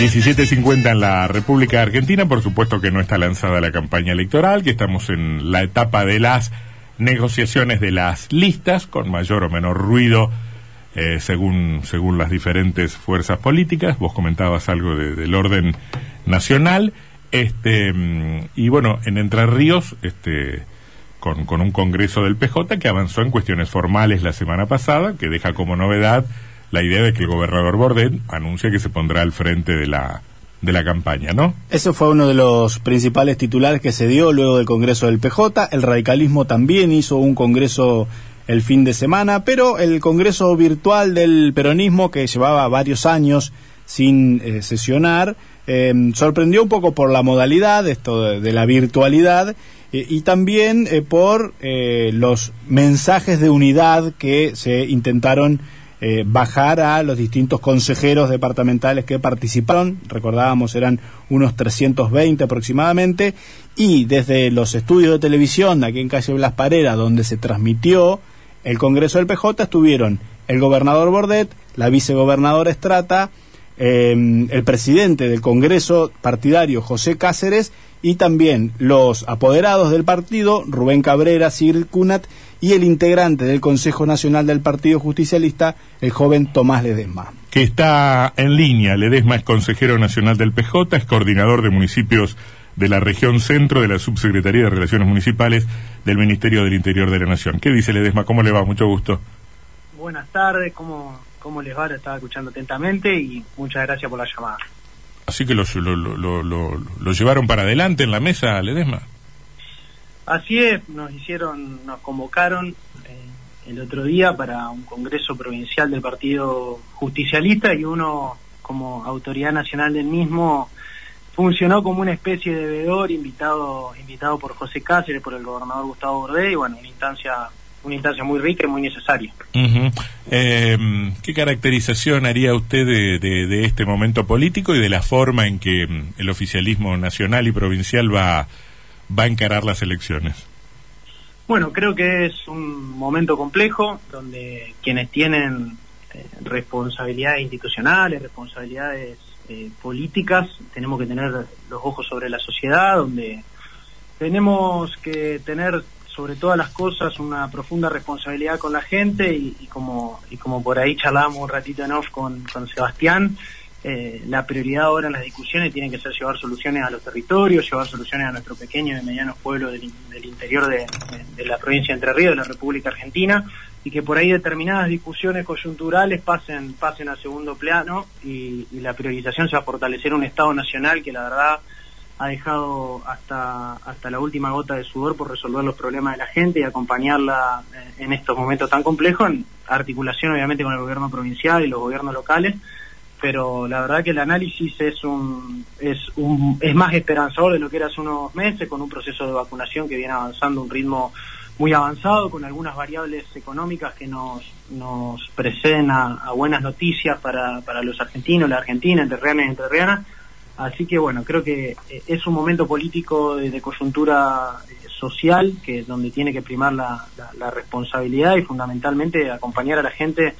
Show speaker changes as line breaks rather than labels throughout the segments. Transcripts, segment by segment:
17.50 en la República Argentina, por supuesto que no está lanzada la campaña electoral, que estamos en la etapa de las negociaciones de las listas, con mayor o menor ruido eh, según, según las diferentes fuerzas políticas. Vos comentabas algo del orden nacional. Este, mm, y bueno, en Entre Ríos, este, con, con un congreso del PJ que avanzó en cuestiones formales la semana pasada, que deja como novedad la idea de que el gobernador Bordet anuncia que se pondrá al frente de la de la campaña, ¿no?
Ese fue uno de los principales titulares que se dio luego del Congreso del PJ. El radicalismo también hizo un Congreso el fin de semana, pero el Congreso virtual del peronismo, que llevaba varios años sin eh, sesionar, eh, sorprendió un poco por la modalidad, esto de, la virtualidad, eh, y también por los mensajes de unidad que se intentaron eh, bajar a los distintos consejeros departamentales que participaron, recordábamos eran unos 320 aproximadamente, y desde los estudios de televisión aquí en calle Blas Parera, donde se transmitió el Congreso del PJ, estuvieron el gobernador Bordet, la vicegobernadora Estrata, eh, el presidente del Congreso partidario José Cáceres y también los apoderados del partido, Rubén Cabrera, Sigrid Cunat, y el integrante del Consejo Nacional del Partido Justicialista, el joven Tomás Ledesma.
Que está en línea. Ledesma es consejero nacional del PJ, es coordinador de municipios de la región centro de la Subsecretaría de Relaciones Municipales del Ministerio del Interior de la Nación. ¿Qué dice Ledesma? ¿Cómo le va? Mucho gusto.
Buenas tardes, ¿cómo, cómo les va? Estaba escuchando atentamente y muchas gracias por la llamada.
Así que lo, lo, lo, llevaron para adelante en la mesa, Ledesma.
Así es, nos hicieron, nos convocaron eh, el otro día para un congreso provincial del Partido Justicialista y uno como autoridad nacional del mismo funcionó como una especie de veedor invitado invitado por José Cáceres, por el gobernador Gustavo Bordé y bueno, una instancia una instancia muy rica y muy necesaria.
Em, ¿Qué caracterización haría usted de, de, este momento político y de la forma en que em, el oficialismo nacional y provincial va, va a encarar las elecciones?
Bueno, creo que es un momento complejo donde quienes tienen eh, responsabilidades institucionales, responsabilidades eh, políticas, tenemos que tener los ojos sobre la sociedad, donde tenemos que tener sobre todas las cosas una profunda responsabilidad con la gente y, como y como por ahí charlábamos un ratito en off con Sebastián, eh, la prioridad ahora en las discusiones tiene que ser llevar soluciones a los territorios, llevar soluciones a nuestro pequeño y mediano pueblo del, interior de, la provincia de Entre Ríos, de la República Argentina, y que por ahí determinadas discusiones coyunturales pasen, pasen a segundo plano y, y la priorización sea fortalecer un Estado nacional que la verdad ha dejado hasta, hasta la última gota de sudor por resolver los problemas de la gente y acompañarla eh, en estos momentos tan complejos, en articulación obviamente con el gobierno provincial y los gobiernos locales, pero la verdad que el análisis es un, es un, es más esperanzador de lo que era hace unos meses, con un proceso de vacunación que viene avanzando a un ritmo muy avanzado, con algunas variables económicas que nos, nos preceden a, buenas noticias para, para los argentinos, la Argentina, entre y entrerrianas, Así que bueno, creo que eh, es un momento político de, coyuntura eh, social que donde tiene que primar la, responsabilidad y fundamentalmente acompañar a la gente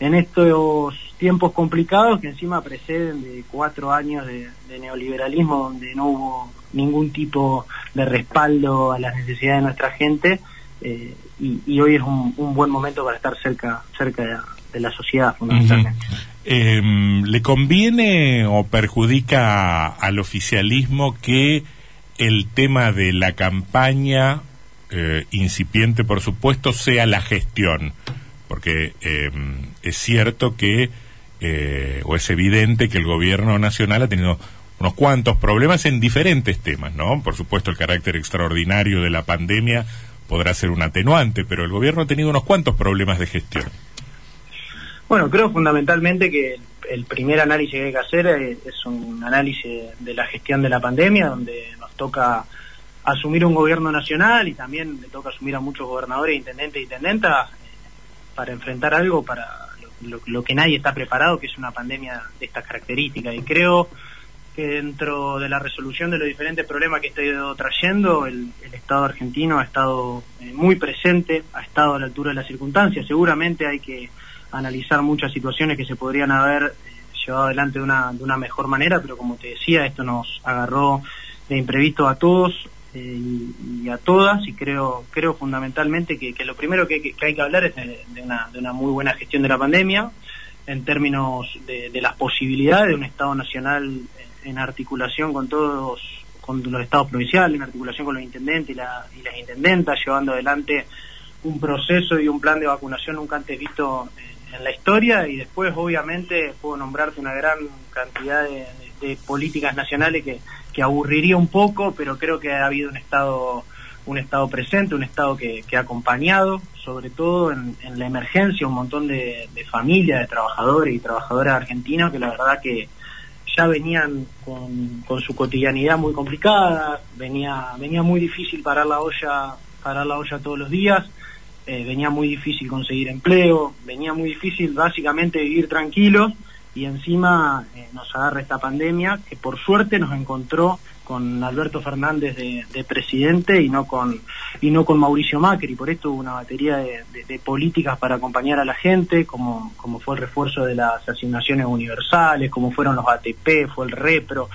en estos tiempos complicados que encima preceden de cuatro años de, neoliberalismo donde no hubo ningún tipo de respaldo a las necesidades de nuestra gente eh, y, hoy es un, buen momento para estar cerca cerca de, la sociedad fundamentalmente.
Em, ¿Le conviene o perjudica al oficialismo que el tema de la campaña, eh, incipiente por supuesto, sea la gestión? Porque em, es cierto que, eh, o es evidente que el gobierno nacional ha tenido unos cuantos problemas en diferentes temas, ¿no? Por supuesto, el carácter extraordinario de la pandemia podrá ser un atenuante, pero el gobierno ha tenido unos cuantos problemas de gestión.
Bueno, creo fundamentalmente que el primer análisis que hay que hacer es un análisis de la gestión de la pandemia, donde nos toca asumir un gobierno nacional y también le toca asumir a muchos gobernadores, intendentes y intendentas eh, para enfrentar algo para lo, que nadie está preparado, que es una pandemia de estas características. Y creo que dentro de la resolución de los diferentes problemas que estoy trayendo, el, Estado argentino ha estado eh, muy presente, ha estado a la altura de las circunstancias. Seguramente hay que analizar muchas situaciones que se podrían haber eh, llevado adelante de una, de una mejor manera, pero como te decía, esto nos agarró de imprevisto a todos eh, y, a todas y creo creo fundamentalmente que, lo primero que, hay que hablar es de, una, de, una, muy buena gestión de la pandemia en términos de, las posibilidades de un Estado nacional en articulación con todos con los estados provinciales, en articulación con los intendentes y, las intendentas, llevando adelante un proceso y un plan de vacunación nunca antes visto en la historia. Y después obviamente puedo nombrarte una gran cantidad de, políticas nacionales que, que, aburriría un poco, pero creo que ha habido un estado un estado presente, un estado que, ha acompañado, sobre todo en, la emergencia, un montón de, de familias, de trabajadores y trabajadoras argentinos que la verdad que, ya venían con, con, su cotidianidad muy complicada, venía, venía muy difícil parar la olla, parar la olla todos los días, eh, venía muy difícil conseguir empleo, venía muy difícil básicamente vivir tranquilos y encima eh, nos agarra esta pandemia que por suerte nos encontró con Alberto Fernández de, presidente y no con y no con Mauricio Macri. Por esto hubo una batería de, políticas para acompañar a la gente como como fue el refuerzo de las asignaciones universales como fueron los ATP fue el repro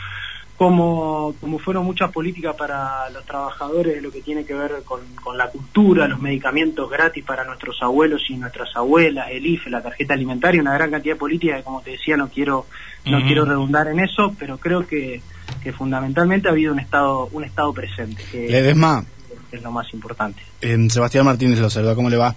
como, como fueron muchas políticas para los trabajadores lo que tiene que ver con, con, la cultura, los medicamentos gratis para nuestros abuelos y nuestras abuelas, el IFE, la tarjeta alimentaria, una gran cantidad de políticas que como te decía no quiero, no quiero redundar en eso, pero creo que, que fundamentalmente ha habido un estado, un estado presente, que
Ledesma.
es lo más importante.
Sebastián Martínez lo saluda, ¿cómo le va?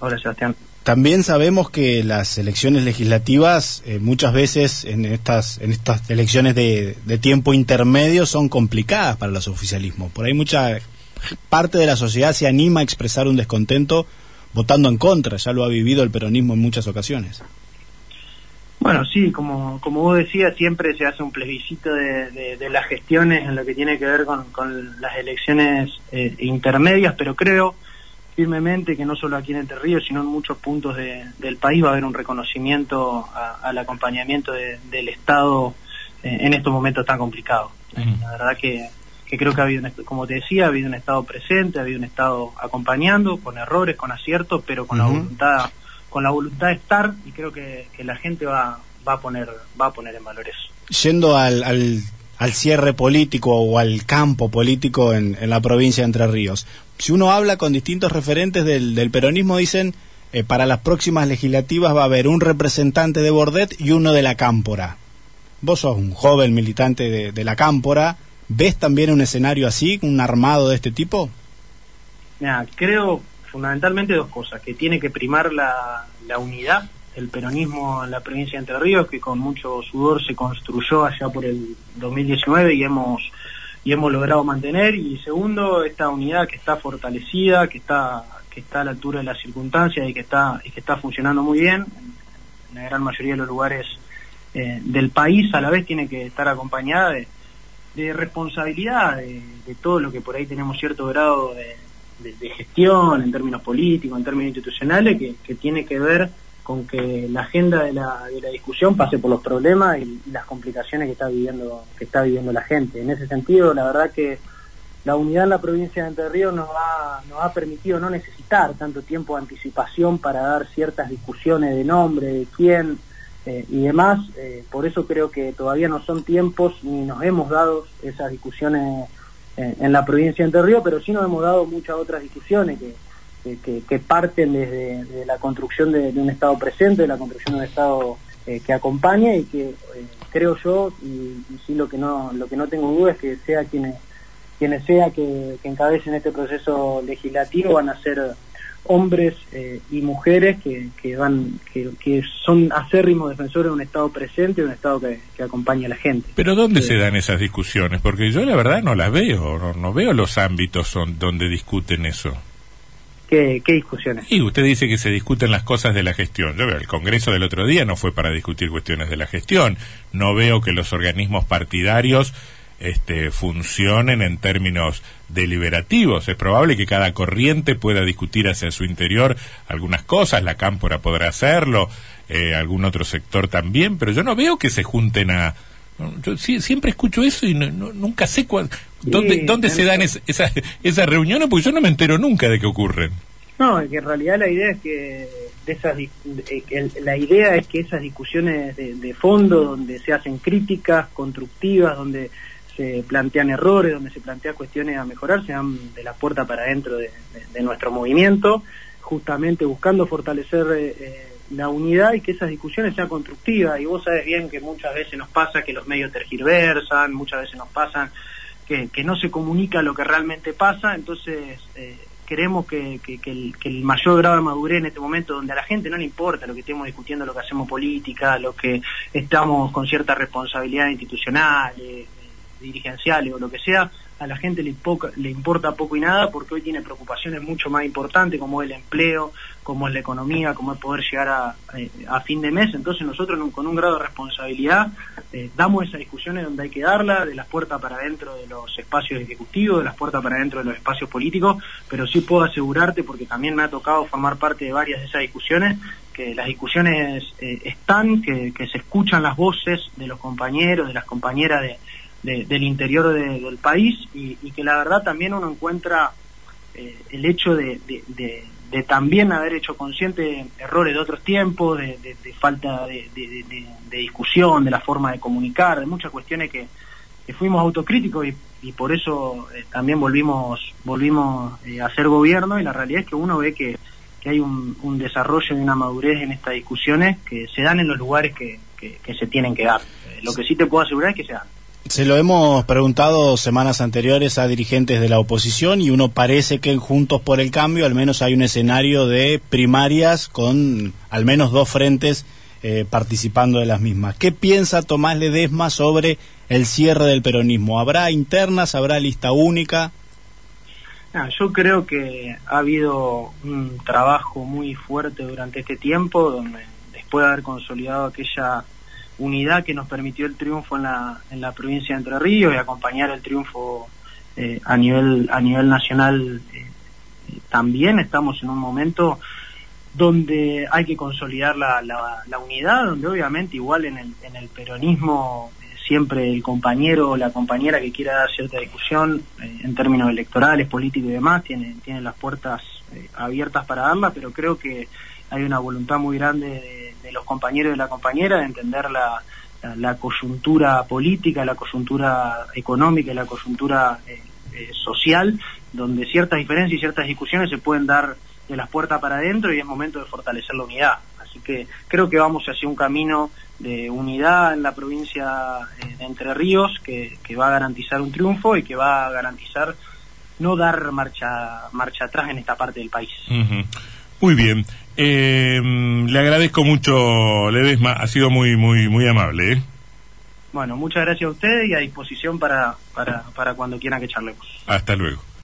Hola Sebastián.
También sabemos que las elecciones legislativas eh, muchas veces en estas en estas elecciones de, tiempo intermedio son complicadas para los oficialismos. Por ahí mucha parte de la sociedad se anima a expresar un descontento votando en contra. Ya lo ha vivido el peronismo en muchas ocasiones.
Bueno, sí, como, como vos decías, siempre se hace un plebiscito de, las gestiones en lo que tiene que ver con, las elecciones eh, intermedias, pero creo firmemente que no solo aquí en Entre Ríos, sino en muchos puntos del país va a haber un reconocimiento al acompañamiento del Estado eh, en estos momentos tan complicados. La verdad que, creo que ha habido, como te decía, ha habido un Estado presente, ha habido un Estado acompañando, con errores, con aciertos, pero con la voluntad con la voluntad de estar y creo que, la gente va, va a poner va a poner en valor eso.
Yendo al, al, cierre político o al campo político en, en la provincia de Entre Ríos si uno habla con distintos referentes del, peronismo, dicen, eh, para las próximas legislativas va a haber un representante de Bordet y uno de la Cámpora. Vos sos un joven militante de, la Cámpora, ¿ves también un escenario así, un armado de este tipo?
Mira, creo fundamentalmente dos cosas, que tiene que primar la, la unidad del peronismo en la provincia de Entre Ríos, que con mucho sudor se construyó allá por el 2019 y hemos y hemos logrado mantener. Y segundo esta unidad que está fortalecida que está que está a la altura de las circunstancias y que está y que está funcionando muy bien. En la gran mayoría de los lugares eh, del país a la vez tiene que estar acompañada de, responsabilidad de, todo lo que por ahí tenemos cierto grado de, gestión en términos políticos en términos institucionales que, que tiene que ver con que la agenda de la, de la discusión pase por los problemas y, las complicaciones que está viviendo que está viviendo la gente. En ese sentido, la verdad que la unidad en la provincia de Entre Ríos nos ha, nos ha permitido no necesitar tanto tiempo de anticipación para dar ciertas discusiones de nombre, de quién eh, y demás. Eh, por eso creo que todavía no son tiempos ni nos hemos dado esas discusiones eh, en la provincia de Entre Ríos, pero sí nos hemos dado muchas otras discusiones que que, parten desde, la construcción de, un Estado presente, de la construcción de un Estado eh, que acompañe y que eh, creo yo, y, sí lo que no lo que no tengo duda es que sea quienes quienes sea que, encabecen este proceso legislativo van a ser hombres eh, y mujeres que, que van que, son acérrimos defensores de un Estado presente, de un Estado que, que acompañe a la gente.
Pero ¿dónde se dan esas discusiones? Porque yo la verdad no las veo, no, no veo los ámbitos son, donde discuten eso.
¿Qué, discusiones?
Y usted dice que se discuten las cosas de la gestión. Yo veo, el Congreso del otro día no fue para discutir cuestiones de la gestión. No veo que los organismos partidarios este, funcionen en términos deliberativos. Es probable que cada corriente pueda discutir hacia su interior algunas cosas, la cámpora podrá hacerlo, eh, algún otro sector también, pero yo no veo que se junten a... Yo siempre escucho eso y nunca sé cuál, ¿Dónde, ¿dónde se dan esas, esas reuniones? Porque yo no me entero nunca de qué ocurren.
No, que en realidad la idea es que de esas, la idea es que esas discusiones de, fondo, donde se hacen críticas constructivas, donde se plantean errores, donde se plantean cuestiones a mejorar, sean de la puerta para adentro de, nuestro movimiento, justamente buscando fortalecer eh, eh, la unidad y que esas discusiones sean constructivas. Y vos sabes bien que muchas veces nos pasa que los medios tergiversan, muchas veces nos pasa que, no se comunica lo que realmente pasa, entonces eh, queremos que, el, mayor grado de madurez en este momento, donde a la gente no le importa lo que estemos discutiendo, lo que hacemos política, lo que estamos con cierta responsabilidad institucional, eh, dirigenciales o lo que sea, a la gente le, importa poco y nada porque hoy tiene preocupaciones mucho más importantes como el empleo, como es la economía, como es poder llegar a, eh, fin de mes. Entonces nosotros con un grado de responsabilidad eh, damos esas discusiones donde hay que darla, de las puertas para adentro de los espacios ejecutivos, de las puertas para adentro de los espacios políticos, pero sí puedo asegurarte, porque también me ha tocado formar parte de varias de esas discusiones, que las discusiones eh, están, que, se escuchan las voces de los compañeros, de las compañeras de, del interior del país y, que la verdad también uno encuentra eh, el hecho de, también haber hecho consciente errores de otros tiempos, de, falta de, discusión, de la forma de comunicar, de muchas cuestiones que, fuimos autocríticos y, por eso eh, también volvimos volvimos eh, a hacer gobierno y la realidad es que uno ve que, hay un, desarrollo y una madurez en estas discusiones que se dan en los lugares que, que se tienen que dar. lo que sí te puedo asegurar es que se dan.
Se lo hemos preguntado semanas anteriores a dirigentes de la oposición y uno parece que Juntos por el Cambio al menos hay un escenario de primarias con al menos dos frentes eh, participando de las mismas. ¿Qué piensa Tomás Ledesma sobre el cierre del peronismo? ¿Habrá internas? ¿Habrá lista única?
Ah, yo creo que ha habido un trabajo muy fuerte durante este tiempo, donde después de haber consolidado aquella unidad que nos permitió el triunfo en la, en la provincia de Entre Ríos y acompañar el triunfo eh, a nivel a nivel nacional eh, también estamos en un momento donde hay que consolidar la, la, unidad, donde obviamente igual en el, en el peronismo eh, siempre el compañero o la compañera que quiera dar cierta discusión en términos electorales, políticos y demás, tiene, tiene las puertas abiertas para darla, pero creo que hay una voluntad muy grande de los compañeros y de la compañera de entender la, coyuntura política, la coyuntura económica y la coyuntura eh, eh, social, donde ciertas diferencias y ciertas discusiones se pueden dar de las puertas para adentro y es momento de fortalecer la unidad. Así que creo que vamos hacia un camino de unidad en la provincia eh, de Entre Ríos que, va a garantizar un triunfo y que va a garantizar no dar marcha marcha atrás en esta parte del país.
Muy bien. Eh, le agradezco mucho, Ledesma, ha sido muy, muy, muy amable. ¿eh?
Bueno, muchas gracias a usted y a disposición para, para, para cuando quiera que charlemos.
Hasta luego.